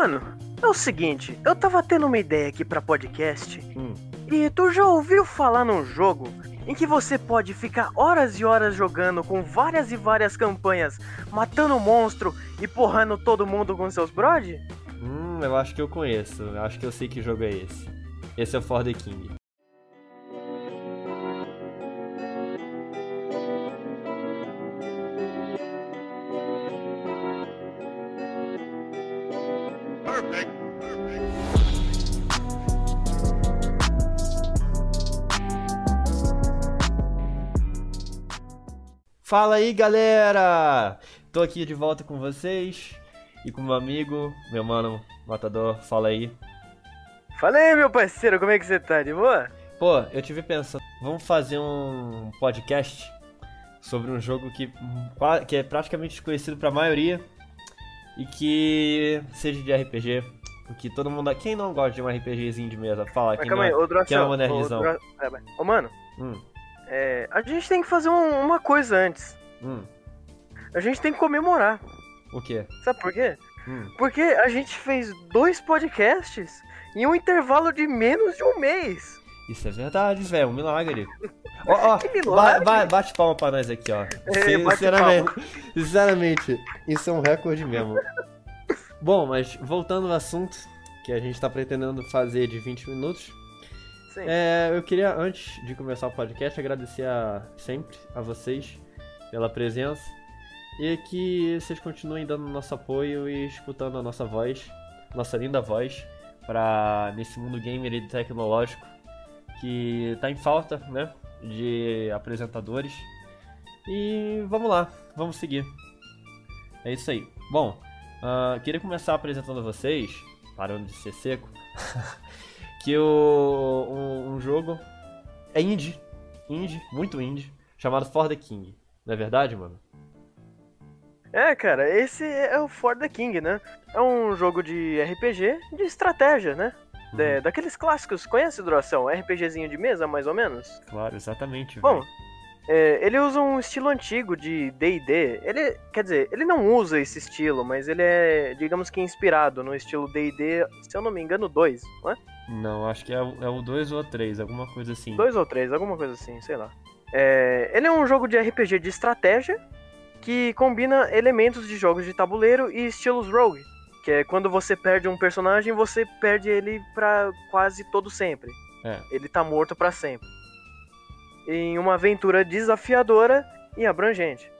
mano, é o seguinte, eu tava tendo uma ideia aqui pra podcast. Hum. E tu já ouviu falar num jogo em que você pode ficar horas e horas jogando com várias e várias campanhas, matando monstro e porrando todo mundo com seus brod? Hum, eu acho que eu conheço. Eu acho que eu sei que jogo é esse. Esse é o For the King. Fala aí, galera! Tô aqui de volta com vocês e com meu amigo, meu mano Matador. Fala aí. Fala aí, meu parceiro, como é que você tá? De boa? Pô, eu tive pensando, vamos fazer um podcast sobre um jogo que, que é praticamente desconhecido pra maioria e que seja de RPG. Porque todo mundo. Quem não gosta de um RPGzinho de mesa? Fala, Mas quem calma não, aí, ô Drossel, quem é uma ô, nerdzão. Dro- é, Ô, mano, Hum, é, a gente tem que fazer um- uma coisa antes. hum, A gente tem que comemorar. o quê? Sabe por quê? Hum. Porque a gente fez dois podcasts em um intervalo de menos de um mês. Isso é verdade, velho, um milagre. Ó, ó, Que ba- milagre. ba- bate palma pra nós aqui, ó. É, Sinceramente, sinceramente, isso é um recorde mesmo. Bom, mas voltando ao assunto que a gente tá pretendendo fazer de 20 minutos, É, eu queria, antes de começar o podcast, agradecer a, sempre a vocês pela presença e que vocês continuem dando nosso apoio e escutando a nossa voz, nossa linda voz, para nesse mundo gamer e tecnológico que tá em falta, né, de apresentadores. E vamos lá, vamos seguir. É isso aí. Bom, ah, queria começar apresentando a vocês, parando de ser seco, que o, um, um jogo é indie, indie, muito indie, chamado For the King. Não é verdade, mano? É, cara, esse é o For the King, né? É um jogo de RPG de estratégia, né? De- Uhum. daqueles clássicos, conhece, Duração? RPGzinho de mesa, mais ou menos? Claro, exatamente. Bom, é, ele usa um estilo antigo de D&D. Ele, quer dizer, ele não usa esse estilo, mas ele é, digamos que inspirado no estilo D&D, se eu não me engano, 2, não é? Não, acho que é, o- é o 2 ou o 3, alguma coisa assim. 2 ou 3, alguma coisa assim, sei lá. É, ele é um jogo de RPG de estratégia que combina elementos de jogos de tabuleiro e estilos rogue, que é quando você perde um personagem, você perde ele pra quase todo sempre. É. Ele tá morto pra sempre. Em uma aventura desafiadora e abrangente.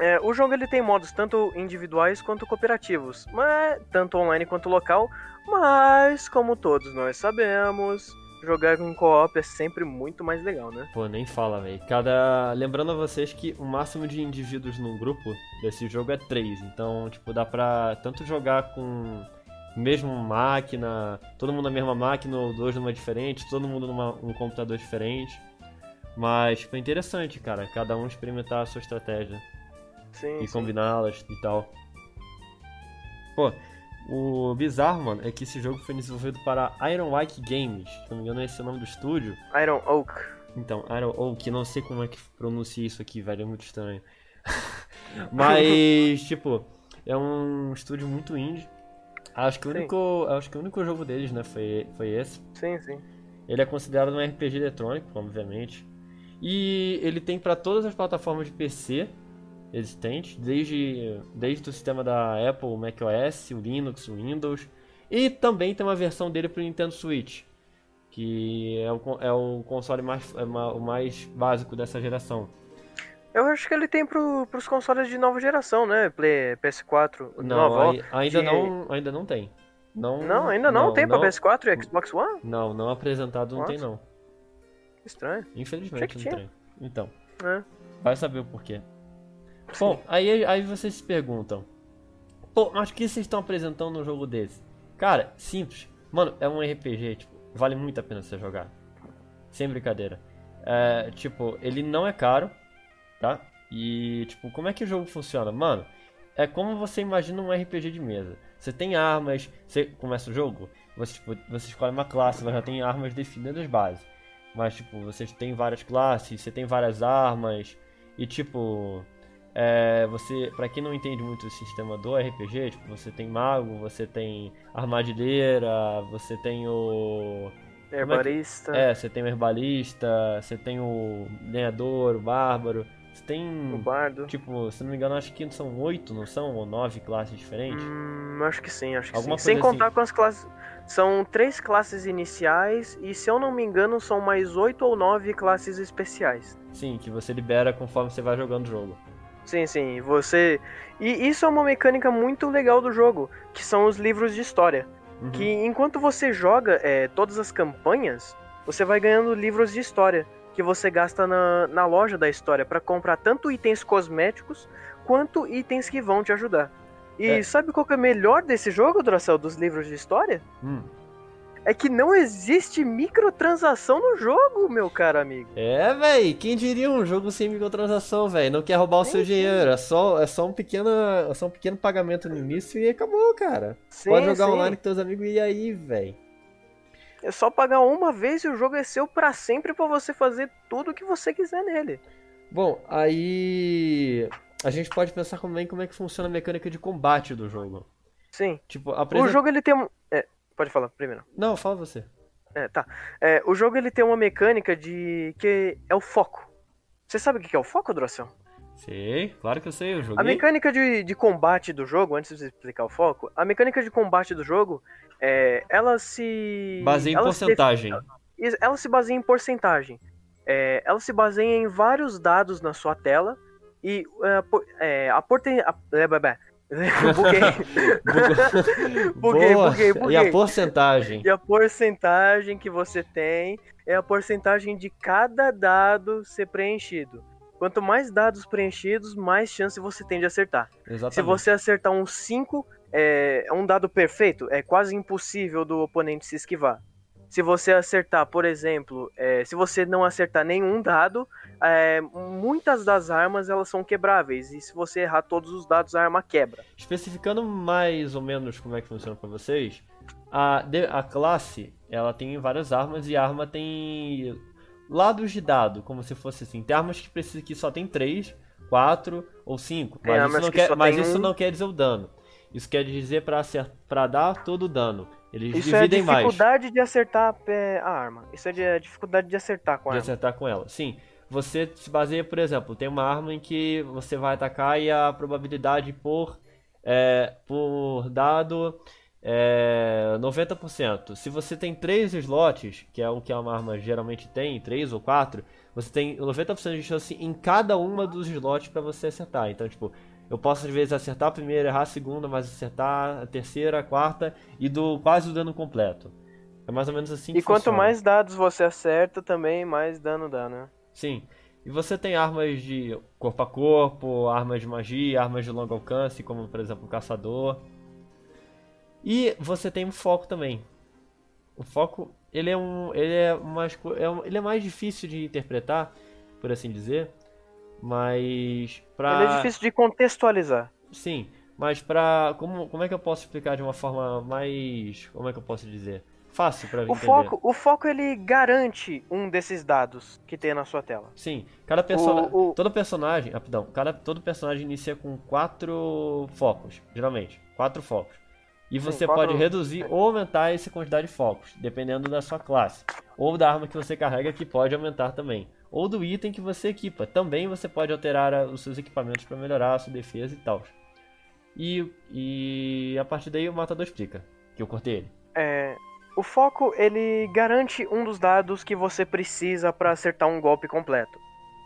É, o jogo ele tem modos tanto individuais quanto cooperativos, mas tanto online quanto local, mas como todos nós sabemos, jogar com co-op é sempre muito mais legal, né? Pô, nem fala, velho. Cada. Lembrando a vocês que o máximo de indivíduos num grupo desse jogo é 3. Então, tipo, dá pra tanto jogar com mesmo máquina, todo mundo na mesma máquina, ou dois numa diferente, todo mundo numa um computador diferente. Mas, tipo, é interessante, cara. Cada um experimentar a sua estratégia Sim, e combiná-las e tal. Pô, o bizarro, mano, é que esse jogo foi desenvolvido para Iron White Games. Se não me engano, esse é o nome do estúdio. Iron Oak. Então, Iron Oak, não sei como é que pronuncia isso aqui, velho, é muito estranho. Mas, tipo, é um estúdio muito indie. Acho que o Sim. único, acho que o único jogo deles, né, foi, foi esse. Sim, sim. Ele é considerado um RPG eletrônico, obviamente. E ele tem para todas as plataformas de PC existentes, desde, desde o sistema da Apple, o macOS, o Linux, o Windows. E também tem uma versão dele para o Nintendo Switch, que é o, é o console mais, é ma- o mais básico dessa geração. Eu acho que ele tem pro, pros consoles de nova geração, né? Play, PS4, Não, nova. ai- ainda, de- não, ainda não tem. Não, Não, ainda não, tem pra PS4 e Xbox One? Não, não apresentado não tem Nossa. não. Estranho. Infelizmente não tem. Então, É. vai saber o porquê. Bom, aí, aí vocês se perguntam. Pô, mas o que vocês estão apresentando num jogo desse? Cara, simples. Mano, é um RPG, tipo, vale muito a pena você jogar. Sem brincadeira. É, tipo, ele não é caro, tá? E, tipo, como é que o jogo funciona? Mano, é como você imagina um RPG de mesa. Você tem armas, você começa o jogo, você, tipo, você escolhe uma classe, ela já tem armas definidas base. Mas, tipo, você tem várias classes, você tem várias armas, e, tipo, é, você, para quem não entende muito o sistema do RPG, tipo, você tem mago, você tem armadilheira, você tem o herbalista. É, é, você tem o herbalista, você tem o lenhador, o bárbaro. Você tem. O bardo. Tipo, se não me engano, acho que são oito, não são? Ou nove classes diferentes? Hum, acho que sim, acho que Alguma sim. Sem contar assim. com as classes. São três classes iniciais e, se eu não me engano, são mais oito ou nove classes especiais. Sim, que você libera conforme você vai jogando o jogo. Sim, sim. Você. E isso é uma mecânica muito legal do jogo, que são os livros de história. Uhum. Que enquanto você joga é, todas as campanhas, você vai ganhando livros de história que você gasta na, na loja da história para comprar tanto itens cosméticos quanto itens que vão te ajudar. E É. sabe qual que é o melhor desse jogo, Dracel, dos livros de história? Hum. É que não existe microtransação no jogo, meu caro amigo. É, véi, quem diria um jogo sem microtransação, véi? Não quer roubar o seu Sim, dinheiro, é só, é, só um pequeno, é só um pequeno pagamento no início e acabou, cara. Sim, Pode jogar online com teus amigos e aí, véi. É só pagar uma vez e o jogo é seu pra sempre pra você fazer tudo o que você quiser nele. Bom, aí a gente pode pensar também como é que funciona a mecânica de combate do jogo. Sim. Tipo, O apresenta... jogo ele tem pode falar primeiro. Não, fala você. É, tá. É, o jogo ele tem uma mecânica de. que é o foco. Você sabe o que é o foco, Dracel? Sei, claro que eu sei, eu A joguei. mecânica de, de combate do jogo, antes de você explicar o foco, a mecânica de combate do jogo, é, ela se. Baseia em se porcentagem. Is- Ela se baseia em porcentagem. É, ela se baseia em vários dados na sua tela e é, é, a porten... a- Buguei. Buguei, Boa. buguei, E a buguei. porcentagem? E a porcentagem que você tem é a porcentagem de cada dado ser preenchido. Quanto mais dados preenchidos, mais chance você tem de acertar. Exatamente. Se você acertar um 5, é, é um dado perfeito, é quase impossível do oponente se esquivar. Se você acertar, por exemplo, é, se você não acertar nenhum dado, é, muitas das armas elas são quebráveis. E se você errar todos os dados, a arma quebra. Especificando mais ou menos como é que funciona pra vocês, a, de- a classe ela tem várias armas e a arma tem lados de dado, como se fosse assim. Tem armas que precisa que só tem 3, 4 ou 5, Tem mas, isso não, que quer, mas isso um. não quer dizer o dano. Isso quer dizer pra dar todo o dano. Eles Isso é a dividem mais dificuldade de acertar é, a arma. Isso é de- a dificuldade de acertar com a de arma. acertar com ela. Sim, você se baseia, por exemplo, tem uma arma em que você vai atacar e a probabilidade por, é, por dado é 90%. Se você tem 3 slots, que é o que uma arma geralmente tem, 3 ou 4, você tem 90% de chance em cada uma dos slots para você acertar. Então, tipo, eu posso às vezes acertar a primeira, errar a segunda, mas acertar a terceira, a quarta e do quase o dano completo. É mais ou menos assim que E quanto funciona. mais dados você acerta, também mais dano dá, né? Sim. E você tem armas de corpo a corpo, armas de magia, armas de longo alcance, como por exemplo o caçador. E você tem um foco também. O foco, ele é um, ele é mais, é um- ele é mais difícil de interpretar, por assim dizer, mas pra Ele é difícil de contextualizar. Sim, mas pra como como é que eu posso explicar de uma forma mais, como é que eu posso dizer? Fácil pra O entender. foco, o foco ele garante um desses dados que tem na sua tela. Sim, cada personagem, O- o- todo personagem, rapidão, cada todo personagem inicia com quatro focos, geralmente, quatro focos. E Sim, você quatro- pode reduzir ou aumentar essa quantidade de focos, dependendo da sua classe, ou da arma que você carrega que pode aumentar também, ou do item que você equipa. Também você pode alterar os seus equipamentos para melhorar a sua defesa e tal. E, e a partir daí o matador explica, que eu cortei ele. É, o foco ele garante um dos dados que você precisa para acertar um golpe completo.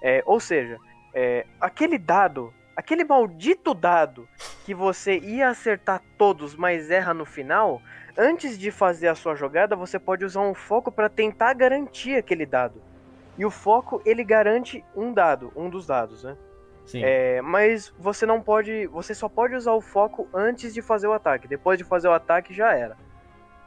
É, ou seja, é, aquele dado, aquele maldito dado que você ia acertar todos, mas erra no final, antes de fazer a sua jogada, você pode usar um foco para tentar garantir aquele dado. E o foco ele garante um dado, um dos dados, né? Sim. É, mas você não pode, você só pode usar o foco antes de fazer o ataque. Depois de fazer o ataque já era.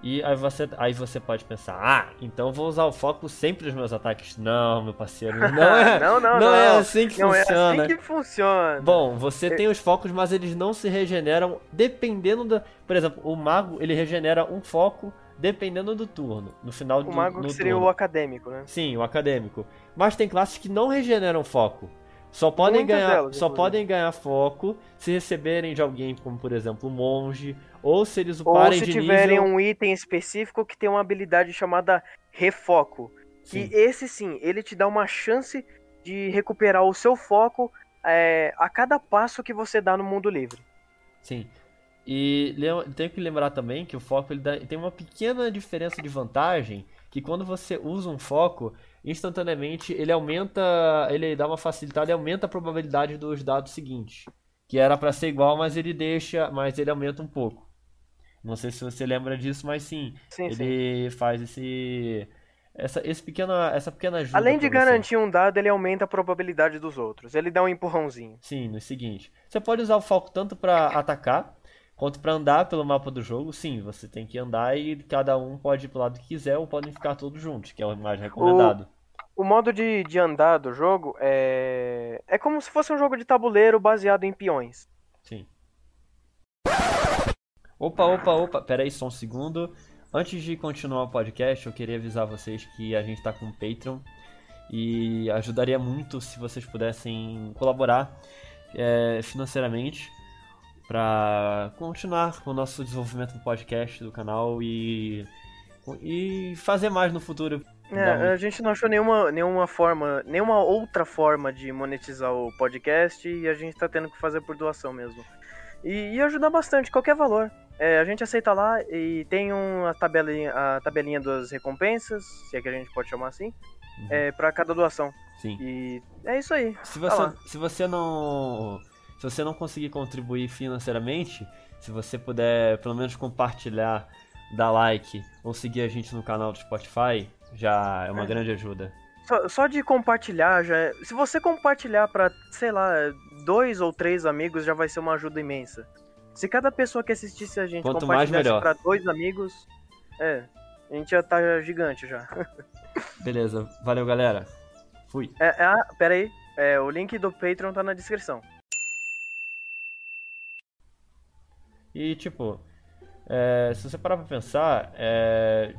E aí você, aí você pode pensar, ah, então vou usar o foco sempre nos meus ataques. Não, meu parceiro, não é, não, não, não é não. assim que Não é funciona. assim que funciona. Bom, você tem os focos, mas eles não se regeneram dependendo da. Por exemplo, o mago ele regenera um foco dependendo do turno. No final do o mago seria turno. o acadêmico, né? Sim, o acadêmico. Mas tem classes que não regeneram foco. Só podem Muitas ganhar, delas, só podem ganhar foco se receberem de alguém, como por exemplo, um monge, ou se eles Ou uparem se de tiverem nível. um item específico que tem uma habilidade chamada refoco. Que Sim. esse sim, ele te dá uma chance de recuperar o seu foco é, a cada passo que você dá no mundo livre. Sim. E tenho que lembrar também que o foco ele dá- tem uma pequena diferença de vantagem, que quando você usa um foco, instantaneamente ele aumenta, ele dá uma facilitada e aumenta a probabilidade dos dados seguintes, que era para ser igual, mas ele deixa, mas ele aumenta um pouco. Não sei se você lembra disso, mas sim, Sim, sim. ele faz esse essa esse pequena essa pequena ajuda Além de garantir um dado, ele aumenta a probabilidade dos outros. Ele dá um empurrãozinho. Sim, no seguinte. Você pode usar o foco tanto para atacar quanto para andar pelo mapa do jogo. Sim, você tem que andar e cada um pode ir pro lado que quiser ou podem ficar todos juntos, que é o mais recomendado. O modo de, de andar do jogo é. É como se fosse um jogo de tabuleiro baseado em peões. Sim. Opa, opa, opa, pera aí só um segundo. Antes de continuar o podcast, eu queria avisar vocês que a gente tá com o Patreon e ajudaria muito se vocês pudessem colaborar é, financeiramente para continuar com o nosso desenvolvimento do podcast, do canal e, e fazer mais no futuro. É, a gente não achou nenhuma, nenhuma forma, nenhuma outra forma de monetizar o podcast e a gente tá tendo que fazer por doação mesmo. E, e ajudar bastante, qualquer valor. É, a gente aceita lá e tem um, a, tabelinha, a tabelinha das recompensas, se é que a gente pode chamar assim, Uhum. é, para cada doação. Sim. E é isso aí. Se Tá você, lá. se você não se você não conseguir contribuir financeiramente, se você puder pelo menos compartilhar, dar like ou seguir a gente no canal do Spotify, já é uma É. grande ajuda. Só, só de compartilhar já é... Se você compartilhar pra, sei lá, dois ou três amigos já vai ser uma ajuda imensa. Se cada pessoa que assistisse a gente Quanto mais, compartilhasse melhor. pra dois amigos, é, a gente já tá gigante já. Beleza, valeu galera. Fui. É, é, ah, pera aí, é, o link do Patreon tá na descrição. E tipo, é, se você parar pra pensar, é,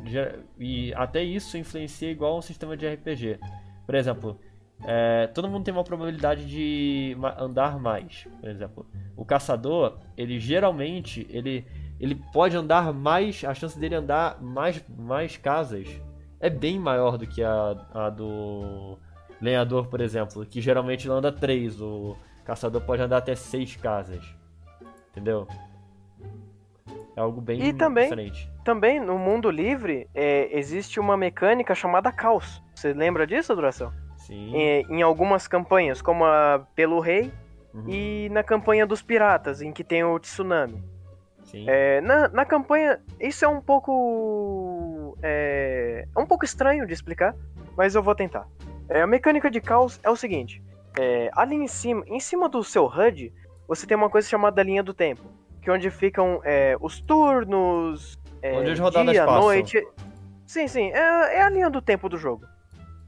e até isso influencia igual um sistema de RPG. Por exemplo, é, todo mundo tem uma probabilidade de andar mais. Por exemplo, o caçador, ele geralmente ele, ele pode andar mais, a chance dele andar mais, mais casas é bem maior do que a, a do lenhador, por exemplo, que geralmente anda três. O caçador pode andar até seis casas. Entendeu? É algo bem E também- diferente. Também, no mundo livre, é, existe uma mecânica chamada caos. Você lembra disso, Duração? Sim. É, em algumas campanhas, como a Pelo Rei Uhum. e na campanha dos piratas, em que tem o tsunami. Sim. É, na, na campanha, isso é um pouco. É, é um pouco estranho de explicar, mas eu vou tentar. É, a mecânica de caos é o seguinte: é, ali em cima, em cima do seu HUD, você tem uma coisa chamada linha do tempo, que onde ficam é, os turnos, é, Onde as rodadas dia, passam. noite. Sim, sim, é, é a linha do tempo do jogo.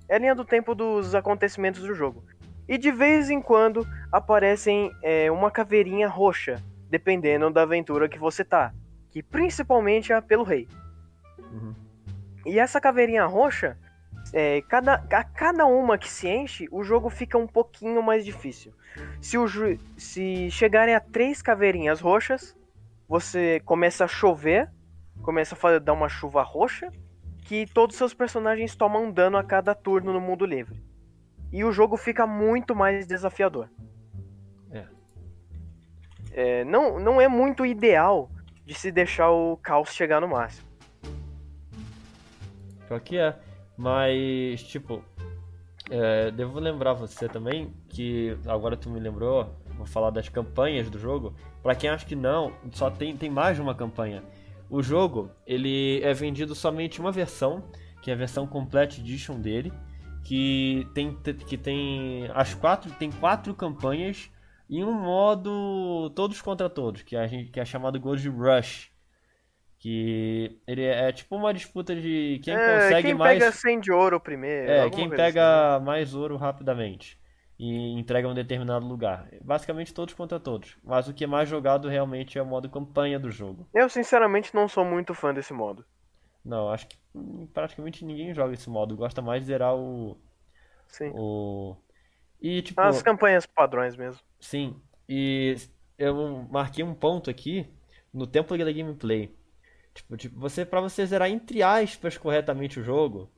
É a linha do tempo dos acontecimentos do jogo. E de vez em quando aparecem é, uma caveirinha roxa, dependendo da aventura que você tá. Que principalmente é pelo rei. Uhum. E essa caveirinha roxa, é, cada, a cada uma que se enche, o jogo fica um pouquinho mais difícil. Se, o se chegarem a três caveirinhas roxas, você começa a chover, começa a fa- dar uma chuva roxa, que todos os seus personagens tomam dano a cada turno no mundo livre. E o jogo fica muito mais desafiador. É. É, não, não é muito ideal de se deixar o caos chegar no máximo. Pior que é. Mas, tipo, é, devo lembrar você também que agora tu me lembrou, vou falar das campanhas do jogo. Pra quem acha que não, só tem, tem mais de uma campanha. O jogo, ele é vendido somente uma versão, que é a versão Complete Edition dele, que tem, que tem as quatro, tem quatro campanhas e um modo todos contra todos, que, gente, que é chamado Gold Rush. Que ele é tipo uma disputa de quem É, consegue quem mais. pega 100 de ouro primeiro. É, quem pega mais ouro rapidamente e entrega um determinado lugar. Basicamente todos contra todos. Mas o que é mais jogado realmente é o modo campanha do jogo. assim. Eu, sinceramente, não sou muito fã desse modo. Não, acho que praticamente ninguém joga esse modo. Gosta mais de zerar o. Sim. o E, tipo. As campanhas padrões mesmo. Sim. E eu marquei um ponto aqui no tempo da gameplay. Tipo, tipo, você para você zerar entre aspas corretamente o jogo.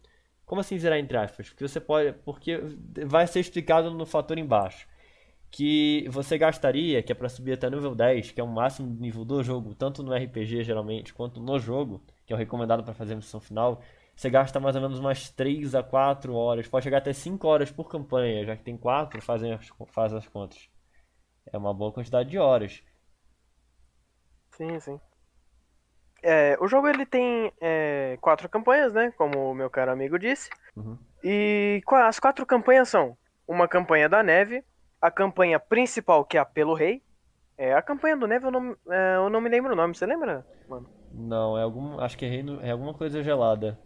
Como assim zerar entre aspas? Porque você pode, porque vai ser explicado no fator embaixo. Que você gastaria, que é para subir até nível 10, que é o máximo nível do jogo, tanto no RPG geralmente, quanto no jogo, que é o recomendado para fazer a missão final, você gasta mais ou menos umas 3 a 4 horas, pode chegar até 5 horas por campanha, já que tem 4, fazem as, faz as contas. É uma boa quantidade de horas. Sim, sim. É, o jogo ele tem é, quatro campanhas, né? Como o meu caro amigo disse. Uhum. E as quatro campanhas são uma campanha da neve, a campanha principal, que é a Pelo Rei. É, a campanha do neve eu não, é, eu não me lembro o nome, você lembra, mano? Não, é algum. Acho que é, reino, é alguma coisa gelada.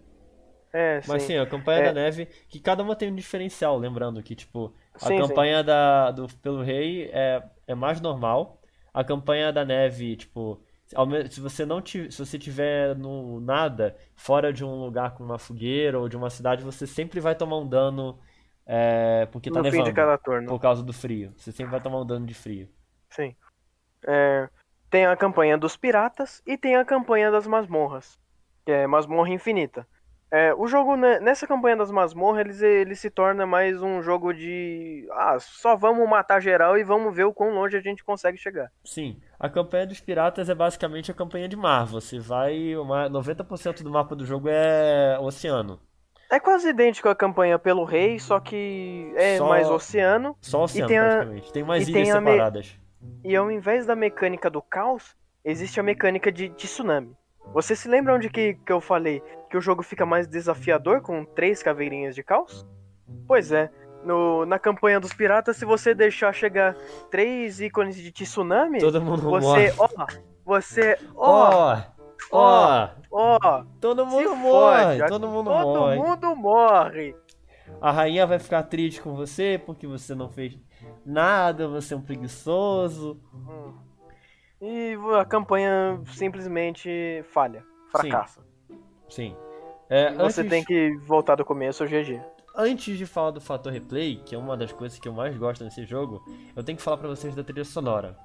É, Mas sim. sim, a campanha É. da neve, que cada uma tem um diferencial, lembrando que, tipo, a Sim, sim. campanha da, do Pelo Rei é, é mais normal. A campanha da neve, tipo, se você não ti- se você tiver no nada, fora de um lugar com uma fogueira ou de uma cidade, você sempre vai tomar um dano é, porque tá no fim nevando. de cada turno. Por causa do frio. Você sempre vai tomar um dano de frio. Sim. É, tem a campanha dos piratas e tem a campanha das masmorras, que é masmorra infinita. É, o jogo, né, nessa campanha das masmorras, ele, ele se torna mais um jogo de. Ah, só vamos matar geral e vamos ver o quão longe a gente consegue chegar. Sim, a campanha dos piratas é basicamente a campanha de mar. Você vai. Uma, 90% do mapa do jogo é oceano. É quase idêntico à campanha pelo rei, só que é Só- mais oceano. Só oceano, tem a- praticamente. Tem umas e ilhas tem a me- separadas. E ao invés da mecânica do caos, existe a mecânica de, de tsunami. Você se lembra onde que, que eu falei que o jogo fica mais desafiador com três caveirinhas de caos? Pois é, no, na campanha dos piratas, se você deixar chegar três ícones de tsunami, Todo mundo você, morre. ó, você, ó, Ó, ó, todo mundo morre, fode, todo mundo todo morre. mundo morre. A rainha vai ficar triste com você porque você não fez nada, você é um preguiçoso. Hum. E a campanha simplesmente falha, fracassa. Sim. É, Você antes- tem que voltar do começo, GG. Antes de falar do fator replay, que é uma das coisas que eu mais gosto nesse jogo, eu tenho que falar pra vocês da trilha sonora.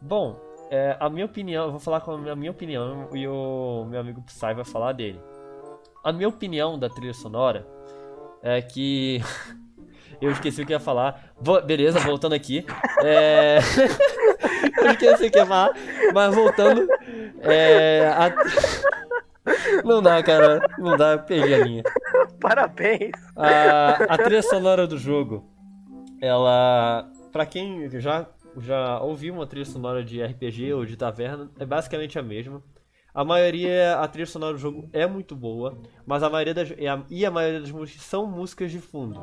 Bom, é, a minha opinião, eu vou falar com a minha opinião e o meu amigo Psy vai falar dele. A minha opinião da trilha sonora é que. eu esqueci o que ia falar. Beleza, voltando aqui. É... eu esqueci o que ia falar, mas voltando. É... a- Não dá, cara. Não dá, eu perdi a linha. Parabéns. A, a trilha sonora do jogo, ela. Pra quem já, já ouviu uma trilha sonora de RPG ou de taverna, é basicamente a mesma. A maioria, a trilha sonora do jogo é muito boa, mas a maioria das, e, a, e a maioria das músicas são músicas de fundo.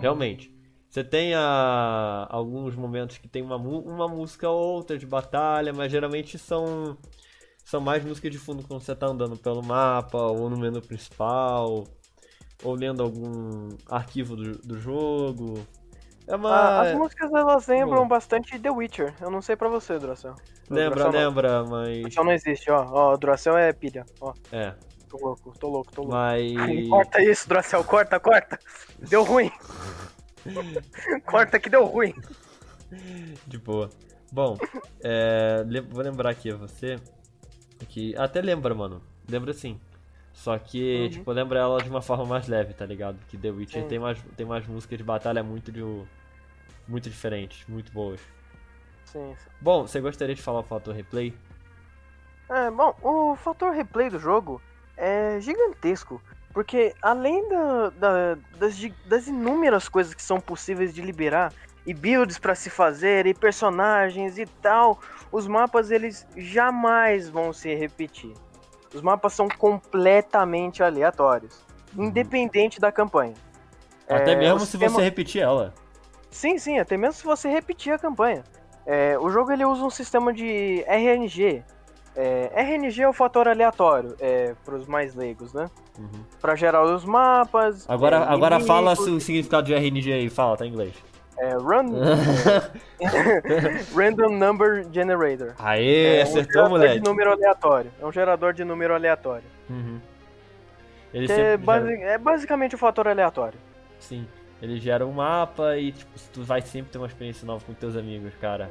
Realmente. Você tem a, alguns momentos que tem uma, uma música ou outra de batalha, mas geralmente são, são mais músicas de fundo quando você tá andando pelo mapa, ou no menu principal, ou lendo algum arquivo do, do jogo. É uma. Ah, as músicas elas lembram Bom. bastante The Witcher. Eu não sei pra você, Duracell. lembra, Duracell não. lembra, mas. Duracell não existe, ó. Ó, Duracell é pilha. Ó, É, tô louco, tô louco, tô louco. mas. Corta isso, Duracell, corta, corta. Deu ruim. corta que deu ruim. De boa. Bom, é, vou lembrar aqui a você que até lembra, mano. Lembra sim. Só que, Uhum. tipo, lembra ela de uma forma mais leve, tá ligado? Que The Witcher tem mais, tem mais músicas de batalha muito de, muito diferentes, muito boas. Sim, sim. Bom, você gostaria de falar o fator replay? É, bom, o fator replay do jogo é gigantesco. Porque além da, da- das, das inúmeras coisas que são possíveis de liberar, e builds pra se fazer, e personagens e tal, os mapas eles jamais vão se repetir. Os mapas são completamente aleatórios, independente da campanha. Até É, mesmo se sistema- você repetir ela. Sim, sim, até mesmo se você repetir a campanha. É, o jogo ele usa um sistema de RNG. É, RNG é o fator aleatório, é, para os mais leigos, né? Uhum. Para gerar os mapas. Agora, é, agora fala o significado de RNG aí, fala, tá em inglês. É, run, Random Number Generator. Aê, é um acertou, gerador moleque. de número aleatório. É um gerador de número aleatório. Uhum. Ele é, gera- é basicamente o fator aleatório. Sim. Ele gera um mapa e, tipo, tu vai sempre ter uma experiência nova com teus amigos, cara.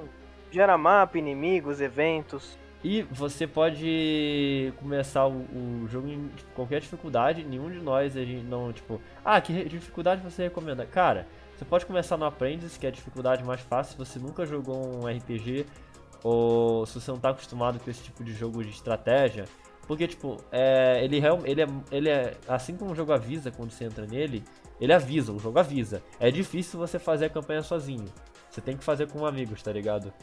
Gera mapa, inimigos, eventos. E você pode começar o, o jogo em qualquer dificuldade, nenhum de nós a gente não, tipo, ah, que dificuldade você recomenda? Cara, você pode começar no Apprentice, que é a dificuldade mais fácil, se você nunca jogou um RPG, ou se você não tá acostumado com esse tipo de jogo de estratégia, porque, tipo, é, ele, ele, é, ele é. Assim como o jogo avisa quando você entra nele, ele avisa, o jogo avisa. É difícil você fazer a campanha sozinho. Você tem que fazer com amigos, tá ligado?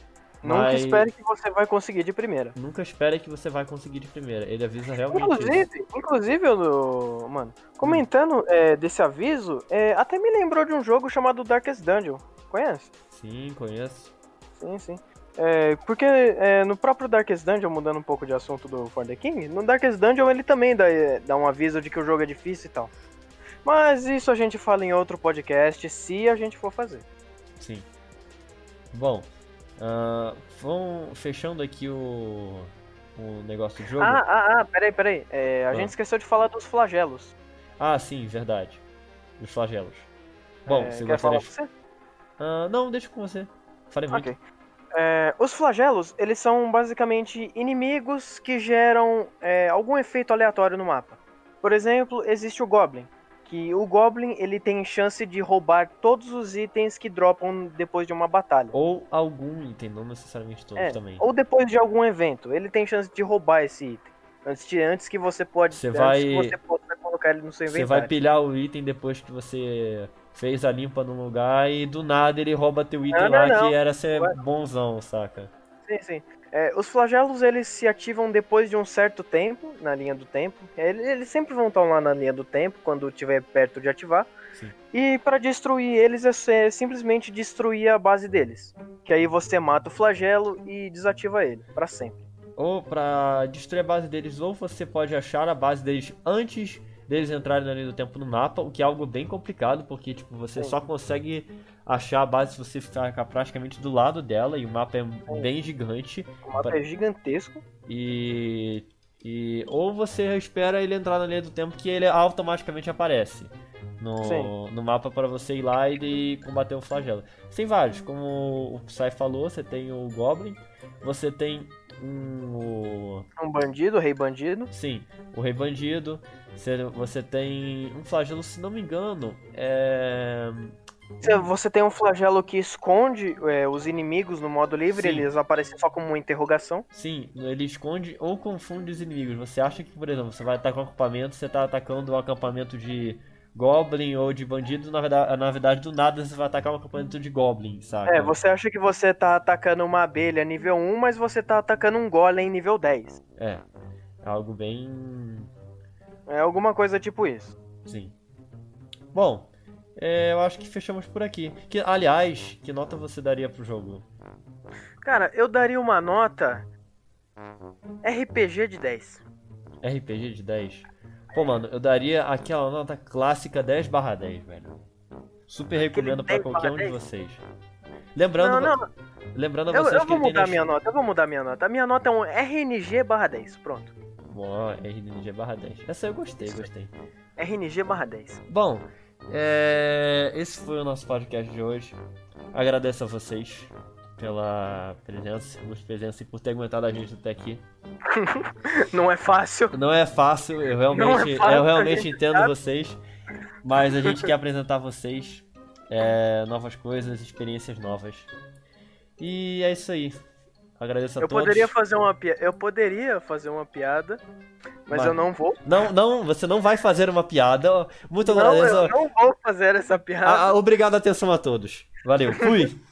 Nunca Mas... espere que você vai conseguir de primeira. Nunca espere que você vai conseguir de primeira. Ele avisa realmente. Inclusive, isso. inclusive eu, mano, comentando hum. é, desse aviso, é, até me lembrou de um jogo chamado Darkest Dungeon. Conhece? Sim, conheço. Sim, sim. É, porque é, no próprio Darkest Dungeon, mudando um pouco de assunto do For the King, no Darkest Dungeon ele também dá, dá um aviso de que o jogo é difícil e tal. Mas isso a gente fala em outro podcast, se a gente for fazer. Sim. Bom, Uh, vão fechando aqui o, o negócio do jogo. Ah, ah, ah peraí, peraí. É, a ah. gente esqueceu de falar dos flagelos. Ah, sim, verdade. Dos flagelos. Bom, é, se quer falar você? Uh, não, deixa com você. Falei muito. Okay. É, os flagelos, eles são basicamente inimigos que geram é, algum efeito aleatório no mapa. Por exemplo, existe o Goblin que o Goblin ele tem chance de roubar todos os itens que dropam depois de uma batalha. Ou algum item, não necessariamente todos é, também. Ou depois de algum evento, ele tem chance de roubar esse item. Antes, de, antes que você pode, você vai, você possa colocar ele no seu inventário. Você vai pilhar o item depois que você fez a limpa no lugar e do nada ele rouba teu item não, lá não, não. que era ser bonzão, saca? Sim, sim. É, os flagelos eles se ativam depois de um certo tempo, na linha do tempo. Eles, eles sempre vão estar lá na linha do tempo, quando estiver perto de ativar. Sim. E para destruir eles é, simplesmente destruir a base deles. Que aí você mata o flagelo e desativa ele, para sempre. Ou para destruir a base deles, ou você pode achar a base deles antes deles entrarem na linha do tempo no mapa, o que é algo bem complicado, porque tipo, você Sim. só consegue achar a base se você ficar praticamente do lado dela, e o mapa é Sim. bem gigante. O mapa pra... é gigantesco. E, e. Ou você espera ele entrar na linha do tempo que ele automaticamente aparece no, no mapa para você ir lá e combater o flagelo. Tem vários, como o Psy falou, você tem o Goblin, você tem um. Um bandido, o Rei Bandido. Sim, o Rei Bandido. Você, você tem um flagelo, se não me engano, é. Você tem um flagelo que esconde é, os inimigos no modo livre, Sim. eles aparecem só como uma interrogação. Sim, ele esconde ou confunde os inimigos. Você acha que, por exemplo, você vai atacar um acampamento, você está atacando um acampamento de Goblin ou de bandido, na verdade, na verdade, do nada você vai atacar um acampamento de Goblin, sabe? É, você acha que você tá atacando uma abelha nível 1, mas você tá atacando um Golem nível 10. É, é algo bem é alguma coisa tipo isso. Sim. Bom, é, eu acho que fechamos por aqui. Que, aliás, que nota você daria pro jogo? Cara, eu daria uma nota RPG de 10. RPG de 10? Pô, mano, eu daria aquela nota clássica 10 barra 10, velho. Super recomendo para qualquer um de vocês. Lembrando, não, não. lembrando a vocês eu, eu vou mudar minha nota, eu vou mudar minha nota. A minha nota é um RNG barra 10, pronto. Bom, RNG barra 10. Essa eu gostei, gostei. RNG barra 10. Bom, é... esse foi o nosso podcast de hoje. Agradeço a vocês pela presença, pela presença e por ter aguentado a gente até aqui. Não é fácil. Não é fácil, eu realmente, é fácil, eu realmente entendo sabe. vocês, mas a gente quer apresentar a vocês é, novas coisas, experiências novas. E é isso aí. Agradeço a eu todos. Poderia fazer uma pi... Eu poderia fazer uma piada, mas, mas, eu não vou. Não, não, você não vai fazer uma piada. Muito não, agradeço. Eu não vou fazer essa piada. Ah, obrigado, atenção a todos. Valeu, fui.